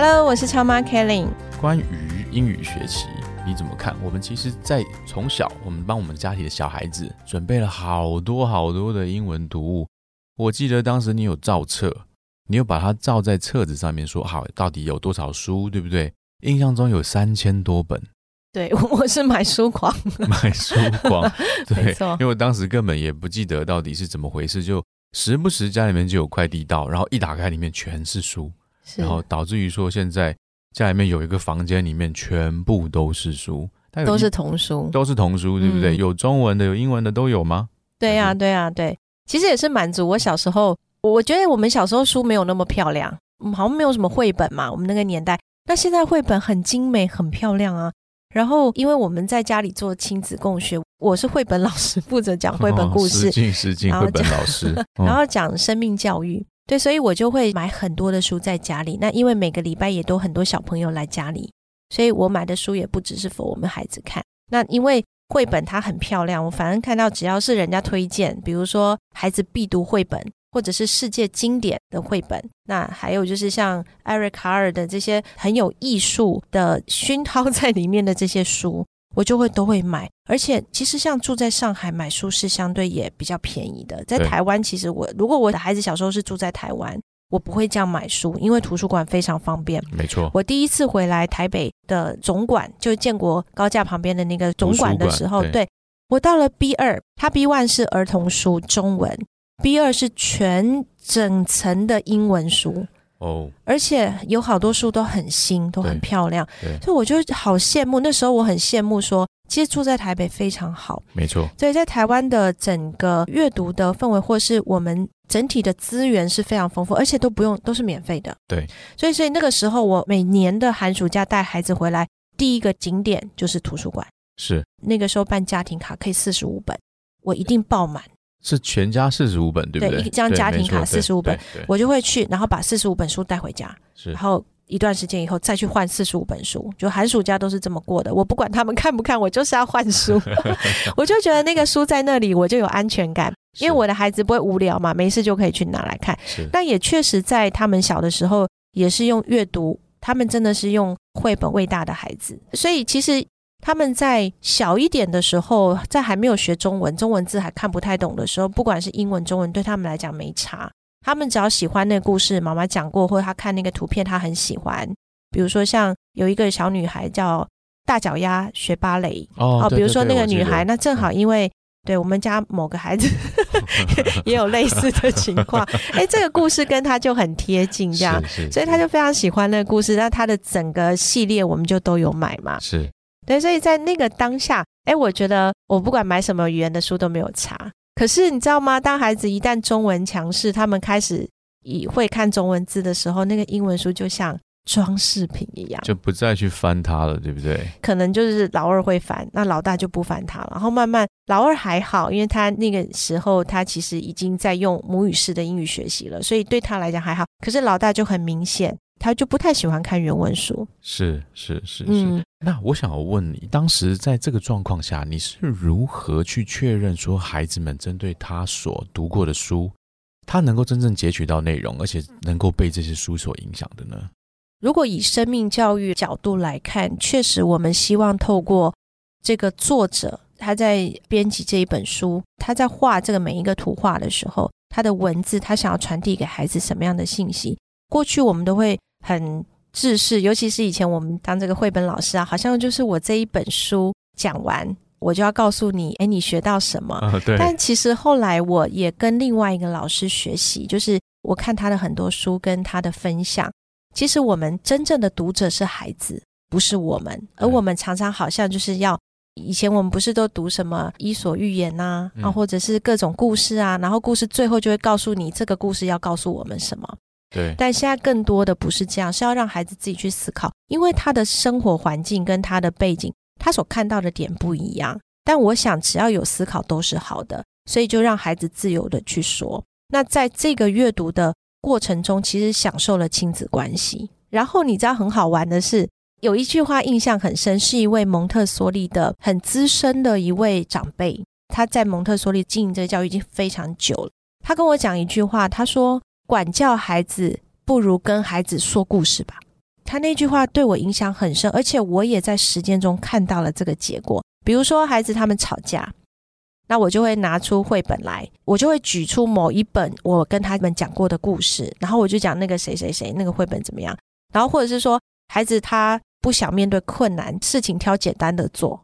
Hello，我是超妈 Kelly。关于英语学习，你怎么看？我们其实，在从小，我们帮我们家里的小孩子准备了好多好多的英文读物。我记得当时你有照册，你有把它照在册子上面，说好到底有多少书，对不对？印象中有三千多本。对，我是买书狂，买书狂。对，因为我当时根本也不记得到底是怎么回事，就时不时家里面就有快递到，然后一打开里面全是书。然后导致于说，现在家里面有一个房间，里面全部都是书，都是童书，都是童书，对不对？有中文的，有英文的，都有吗？对呀，对呀，对。其实也是满足我小时候，我觉得我们小时候书没有那么漂亮，好像没有什么绘本嘛。我们那个年代，那现在绘本很精美，很漂亮啊。然后，因为我们在家里做亲子共学，我是绘本老师，负责讲绘本故事，实敬实敬绘本老师，然后讲生命教育。对，所以我就会买很多的书在家里。那因为每个礼拜也都很多小朋友来家里，所以我买的书也不只是给我们孩子看。那因为绘本它很漂亮，我反正看到只要是人家推荐，比如说孩子必读绘本，或者是世界经典的绘本，那还有就是像艾瑞卡尔的这些很有艺术的熏陶在里面的这些书。我就会都会买，而且其实像住在上海买书是相对也比较便宜的。在台湾，其实我如果我的孩子小时候是住在台湾，我不会这样买书，因为图书馆非常方便。没错，我第一次回来台北的总馆，就建国高架旁边的那个总馆的时候，对我到了 B 二，它 B one 是儿童书中文，B 二是全整层的英文书。哦，而且有好多书都很新，都很漂亮，所以我就好羡慕。那时候我很羡慕，说其实住在台北非常好，没错。所以在台湾的整个阅读的氛围，或是我们整体的资源是非常丰富，而且都不用都是免费的。对，所以所以那个时候我每年的寒暑假带孩子回来，第一个景点就是图书馆。是那个时候办家庭卡可以四十五本，我一定爆满。是全家四十五本，对不对？一张家庭卡四十五本，我就会去，然后把四十五本书带回家，然后一段时间以后再去换四十五本书。就寒暑假都是这么过的，我不管他们看不看，我就是要换书。我就觉得那个书在那里，我就有安全感，因为我的孩子不会无聊嘛，没事就可以去拿来看。但也确实在他们小的时候，也是用阅读，他们真的是用绘本喂大的孩子，所以其实。他们在小一点的时候，在还没有学中文、中文字还看不太懂的时候，不管是英文、中文，对他们来讲没差。他们只要喜欢那个故事，妈妈讲过，或者他看那个图片，他很喜欢。比如说，像有一个小女孩叫大脚丫学芭蕾哦，比如说那个女孩，那正好因为对我们家某个孩子 也有类似的情况，哎，这个故事跟他就很贴近，这样，所以他就非常喜欢那个故事。那他的整个系列我们就都有买嘛，是。对，所以在那个当下，哎，我觉得我不管买什么语言的书都没有差。可是你知道吗？当孩子一旦中文强势，他们开始以会看中文字的时候，那个英文书就像装饰品一样，就不再去翻它了，对不对？可能就是老二会翻，那老大就不翻它了。然后慢慢，老二还好，因为他那个时候他其实已经在用母语式的英语学习了，所以对他来讲还好。可是老大就很明显。他就不太喜欢看原文书，是是是是。那我想要问你，当时在这个状况下，你是如何去确认说孩子们针对他所读过的书，他能够真正截取到内容，而且能够被这些书所影响的呢？如果以生命教育角度来看，确实我们希望透过这个作者他在编辑这一本书，他在画这个每一个图画的时候，他的文字他想要传递给孩子什么样的信息？过去我们都会。很自视，尤其是以前我们当这个绘本老师啊，好像就是我这一本书讲完，我就要告诉你，哎，你学到什么？对。但其实后来我也跟另外一个老师学习，就是我看他的很多书跟他的分享，其实我们真正的读者是孩子，不是我们。而我们常常好像就是要，以前我们不是都读什么《伊索寓言》呐，啊，或者是各种故事啊，然后故事最后就会告诉你这个故事要告诉我们什么。对。但现在更多的不是这样，是要让孩子自己去思考，因为他的生活环境跟他的背景，他所看到的点不一样。但我想，只要有思考都是好的，所以就让孩子自由的去说。那在这个阅读的过程中，其实享受了亲子关系。然后你知道很好玩的是，有一句话印象很深，是一位蒙特梭利的很资深的一位长辈，他在蒙特梭利经营这个教育已经非常久了。他跟我讲一句话，他说：“管教孩子不如跟孩子说故事吧。”他那句话对我影响很深，而且我也在实践中看到了这个结果。比如说，孩子他们吵架，那我就会拿出绘本来，我就会举出某一本我跟他们讲过的故事，然后我就讲那个谁谁谁那个绘本怎么样，然后或者是说孩子他不想面对困难，事情挑简单的做，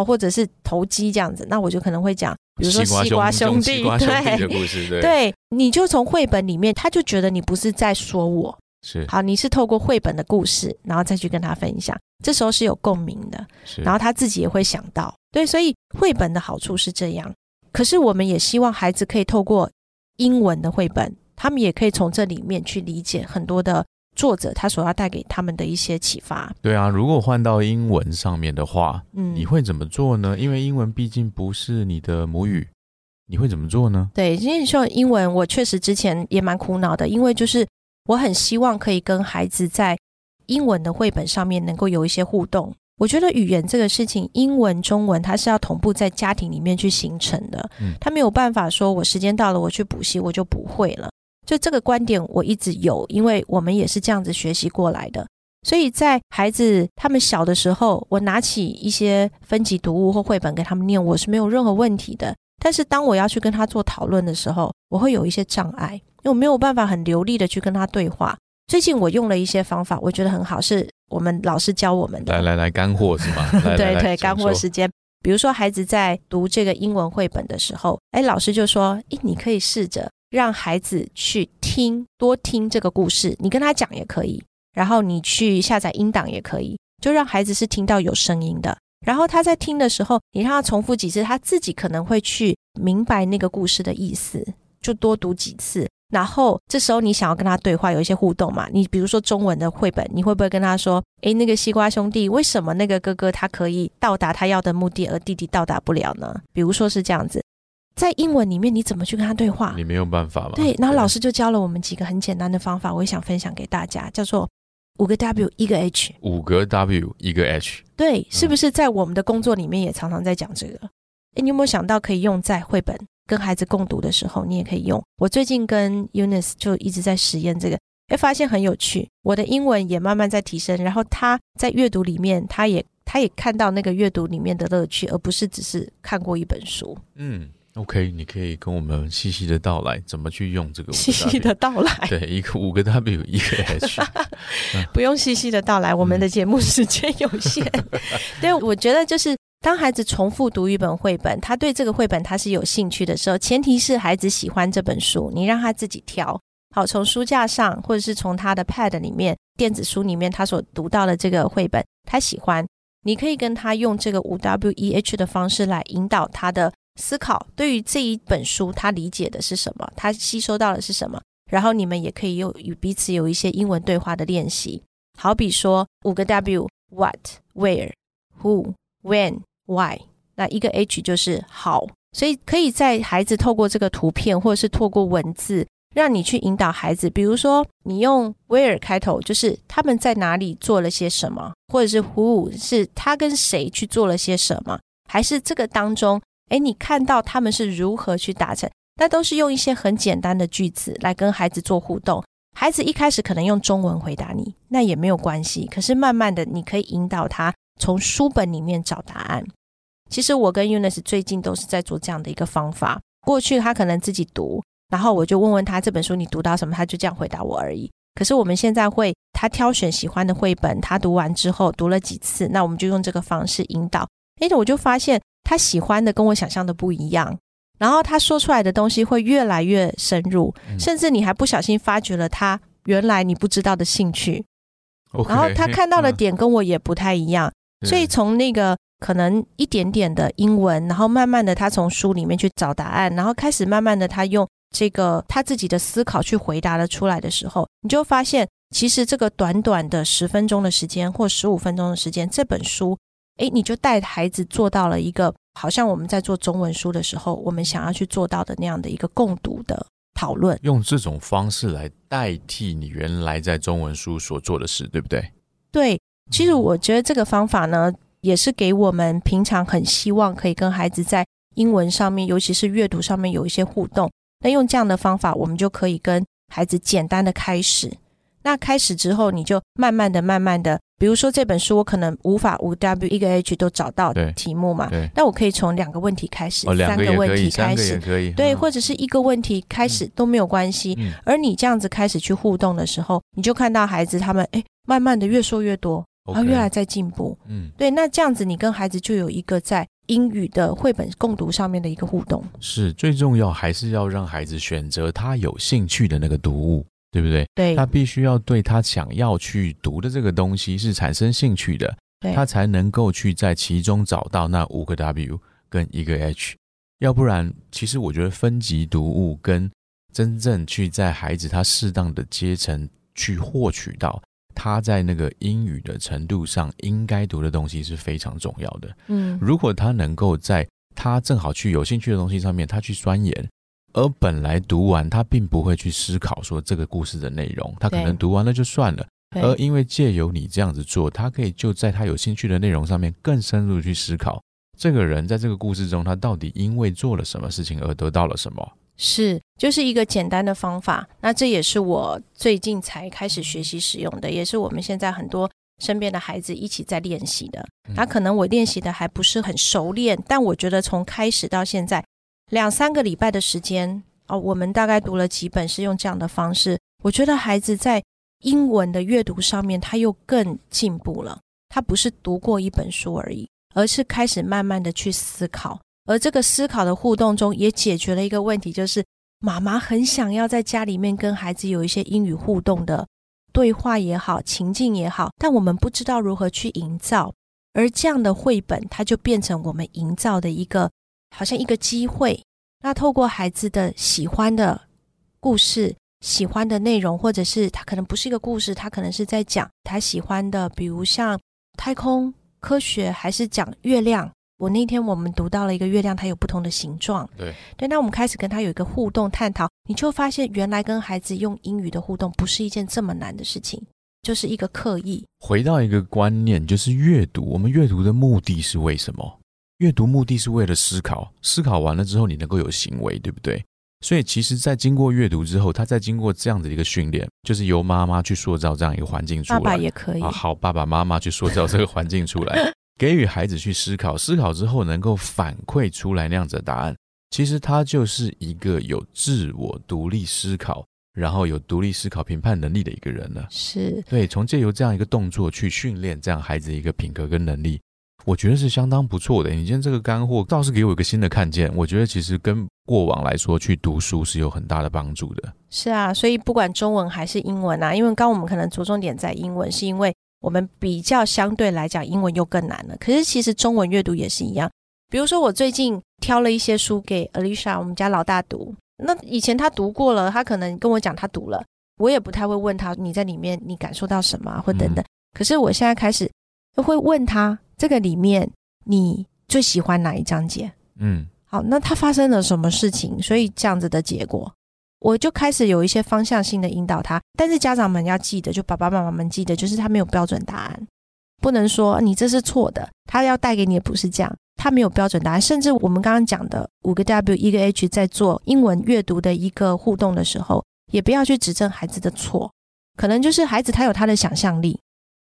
哦，或者是投机这样子，那我就可能会讲，比如说西瓜兄弟对的故事，对，你就从绘本里面，他就觉得你不是在说我。是好，你是透过绘本的故事，然后再去跟他分享，这时候是有共鸣的，然后他自己也会想到，对，所以绘本的好处是这样。可是我们也希望孩子可以透过英文的绘本，他们也可以从这里面去理解很多的作者他所要带给他们的一些启发。对啊，如果换到英文上面的话，嗯，你会怎么做呢？因为英文毕竟不是你的母语，你会怎么做呢？对，因为说英文，我确实之前也蛮苦恼的，因为就是。我很希望可以跟孩子在英文的绘本上面能够有一些互动。我觉得语言这个事情，英文、中文它是要同步在家庭里面去形成的。嗯，他没有办法说我时间到了我去补习我就不会了。就这个观点我一直有，因为我们也是这样子学习过来的。所以在孩子他们小的时候，我拿起一些分级读物或绘本给他们念，我是没有任何问题的。但是当我要去跟他做讨论的时候，我会有一些障碍。因为我没有办法很流利的去跟他对话。最近我用了一些方法，我觉得很好，是我们老师教我们的。来来来，干货是吗？对对，干货时间。比如说，孩子在读这个英文绘本的时候，哎，老师就说：“哎，你可以试着让孩子去听，多听这个故事。你跟他讲也可以，然后你去下载音档也可以，就让孩子是听到有声音的。然后他在听的时候，你让他重复几次，他自己可能会去明白那个故事的意思，就多读几次。”然后这时候你想要跟他对话，有一些互动嘛？你比如说中文的绘本，你会不会跟他说：“诶，那个西瓜兄弟，为什么那个哥哥他可以到达他要的目的，而弟弟到达不了呢？”比如说是这样子，在英文里面你怎么去跟他对话？你没有办法吗？对，然后老师就教了我们几个很简单的方法，我也想分享给大家，叫做五个 W 一个 H，五个 W 一个 H。对，是不是在我们的工作里面也常常在讲这个？诶，你有没有想到可以用在绘本？跟孩子共读的时候，你也可以用。我最近跟 Unis 就一直在实验这个，哎，发现很有趣。我的英文也慢慢在提升，然后他在阅读里面，他也他也看到那个阅读里面的乐趣，而不是只是看过一本书。嗯，OK，你可以跟我们细细的道来，怎么去用这个细细的道来。对，一个五个 W，一个 H，不用细细的道来，我们的节目时间有限。对，我觉得就是。当孩子重复读一本绘本，他对这个绘本他是有兴趣的时候，前提是孩子喜欢这本书，你让他自己挑。好，从书架上或者是从他的 Pad 里面、电子书里面，他所读到的这个绘本，他喜欢，你可以跟他用这个五 W E H 的方式来引导他的思考。对于这一本书，他理解的是什么？他吸收到的是什么？然后你们也可以有与彼此有一些英文对话的练习。好比说五个 W：What、Where、Who、When。Why？那一个 H 就是 How，所以可以在孩子透过这个图片，或者是透过文字，让你去引导孩子。比如说，你用 Where 开头，就是他们在哪里做了些什么，或者是 Who 是他跟谁去做了些什么，还是这个当中，哎，你看到他们是如何去达成？那都是用一些很简单的句子来跟孩子做互动。孩子一开始可能用中文回答你，那也没有关系。可是慢慢的，你可以引导他从书本里面找答案。其实我跟 Unis 最近都是在做这样的一个方法。过去他可能自己读，然后我就问问他这本书你读到什么，他就这样回答我而已。可是我们现在会他挑选喜欢的绘本，他读完之后读了几次，那我们就用这个方式引导。哎，我就发现他喜欢的跟我想象的不一样，然后他说出来的东西会越来越深入，甚至你还不小心发掘了他原来你不知道的兴趣。然后他看到的点跟我也不太一样，所以从那个。可能一点点的英文，然后慢慢的他从书里面去找答案，然后开始慢慢的他用这个他自己的思考去回答了出来的时候，你就发现，其实这个短短的十分钟的时间或十五分钟的时间，这本书，哎，你就带孩子做到了一个，好像我们在做中文书的时候，我们想要去做到的那样的一个共读的讨论，用这种方式来代替你原来在中文书所做的事，对不对？对，其实我觉得这个方法呢，也是给我们平常很希望可以跟孩子在英文上面，尤其是阅读上面有一些互动。那用这样的方法，我们就可以跟孩子简单的开始。那开始之后，你就慢慢的、慢慢的，比如说这本书，我可能无法五 W 一个 H 都找到题目嘛，那我可以从两个问题开始，三个问题开始，对，或者是一个问题开始都没有关系。而你这样子开始去互动的时候，你就看到孩子他们哎，慢慢的越说越多，然后越来在进步。嗯，对，那这样子你跟孩子就有一个在。英语的绘本共读上面的一个互动。是最重要，还是要让孩子选择他有兴趣的那个读物，对不对？对，他必须要对他想要去读的这个东西是产生兴趣的，他才能够去在其中找到那五个 W 跟一个 H。要不然，其实我觉得分级读物跟真正去在孩子他适当的阶层去获取到。他在那个英语的程度上应该读的东西是非常重要的。嗯，如果他能够在他正好去有兴趣的东西上面，他去钻研，而本来读完他并不会去思考说这个故事的内容，他可能读完了就算了。而因为借由你这样子做，他可以就在他有兴趣的内容上面更深入去思考，这个人在这个故事中他到底因为做了什么事情而得到了什么。是，就是一个简单的方法。那这也是我最近才开始学习使用的，也是我们现在很多身边的孩子一起在练习的。那可能我练习的还不是很熟练，但我觉得从开始到现在两三个礼拜的时间哦，我们大概读了几本，是用这样的方式。我觉得孩子在英文的阅读上面他又更进步了。他不是读过一本书而已，而是开始慢慢的去思考。而这个思考的互动中，也解决了一个问题，就是妈妈很想要在家里面跟孩子有一些英语互动的对话也好，情境也好，但我们不知道如何去营造。而这样的绘本，它就变成我们营造的一个，好像一个机会。那透过孩子的喜欢的故事、喜欢的内容，或者是他可能不是一个故事，他可能是在讲他喜欢的，比如像太空科学，还是讲月亮。我那天我们读到了一个月亮，它有不同的形状。对对，那我们开始跟他有一个互动探讨，你就发现原来跟孩子用英语的互动不是一件这么难的事情，就是一个刻意。回到一个观念，就是阅读，我们阅读的目的是为什么？阅读目的是为了思考，思考完了之后你能够有行为，对不对？所以其实，在经过阅读之后，他在经过这样的一个训练，就是由妈妈去塑造这样一个环境出来，爸爸也可以啊，好，爸爸妈妈去塑造这个环境出来。给予孩子去思考，思考之后能够反馈出来那样子的答案，其实他就是一个有自我独立思考，然后有独立思考评判能力的一个人了。是对，从借由这样一个动作去训练这样孩子一个品格跟能力，我觉得是相当不错的。你今天这个干货倒是给我一个新的看见，我觉得其实跟过往来说去读书是有很大的帮助的。是啊，所以不管中文还是英文啊，因为刚我们可能着重点在英文，是因为。我们比较相对来讲，英文又更难了。可是其实中文阅读也是一样。比如说，我最近挑了一些书给 Alicia，我们家老大读。那以前他读过了，他可能跟我讲他读了，我也不太会问他你在里面你感受到什么或等等。可是我现在开始会问他这个里面你最喜欢哪一章节？嗯，好，那它发生了什么事情？所以这样子的结果。我就开始有一些方向性的引导他，但是家长们要记得，就爸爸妈妈们记得，就是他没有标准答案，不能说你这是错的，他要带给你的不是这样，他没有标准答案。甚至我们刚刚讲的五个 W 一个 H，在做英文阅读的一个互动的时候，也不要去指正孩子的错，可能就是孩子他有他的想象力，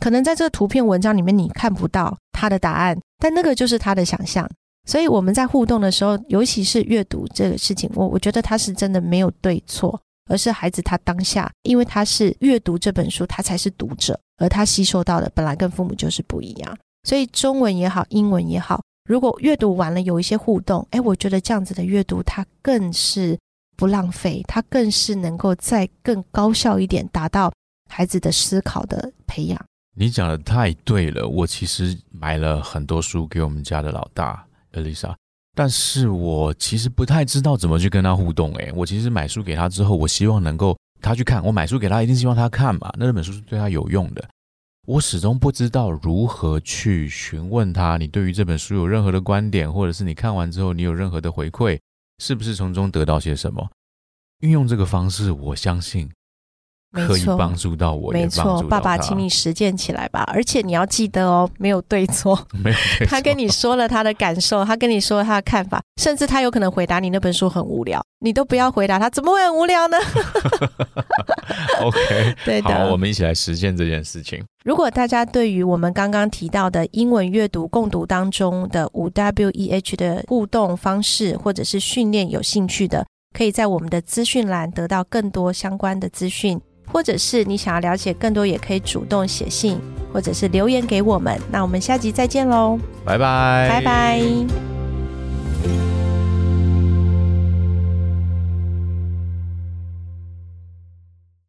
可能在这个图片文章里面你看不到他的答案，但那个就是他的想象。所以我们在互动的时候，尤其是阅读这个事情，我我觉得他是真的没有对错，而是孩子他当下，因为他是阅读这本书，他才是读者，而他吸收到的本来跟父母就是不一样。所以中文也好，英文也好，如果阅读完了有一些互动，哎，我觉得这样子的阅读，它更是不浪费，它更是能够再更高效一点，达到孩子的思考的培养。你讲的太对了，我其实买了很多书给我们家的老大。Elisa，但是我其实不太知道怎么去跟他互动。诶，我其实买书给他之后，我希望能够他去看。我买书给他，一定希望他看嘛，那这本书是对他有用的。我始终不知道如何去询问他，你对于这本书有任何的观点，或者是你看完之后你有任何的回馈，是不是从中得到些什么？运用这个方式，我相信。可以帮助到我，没错，爸爸，请你实践起来吧。而且你要记得哦，没有对错，没有。他跟你说了他的感受，他跟你说了他的看法，甚至他有可能回答你那本书很无聊，你都不要回答他，怎么会很无聊呢？OK，对的，好，我们一起来实践这件事情。如果大家对于我们刚刚提到的英文阅读共读当中的五 W E H 的互动方式或者是训练有兴趣的，可以在我们的资讯栏得到更多相关的资讯。或者是你想要了解更多，也可以主动写信，或者是留言给我们。那我们下集再见喽，拜拜，拜拜。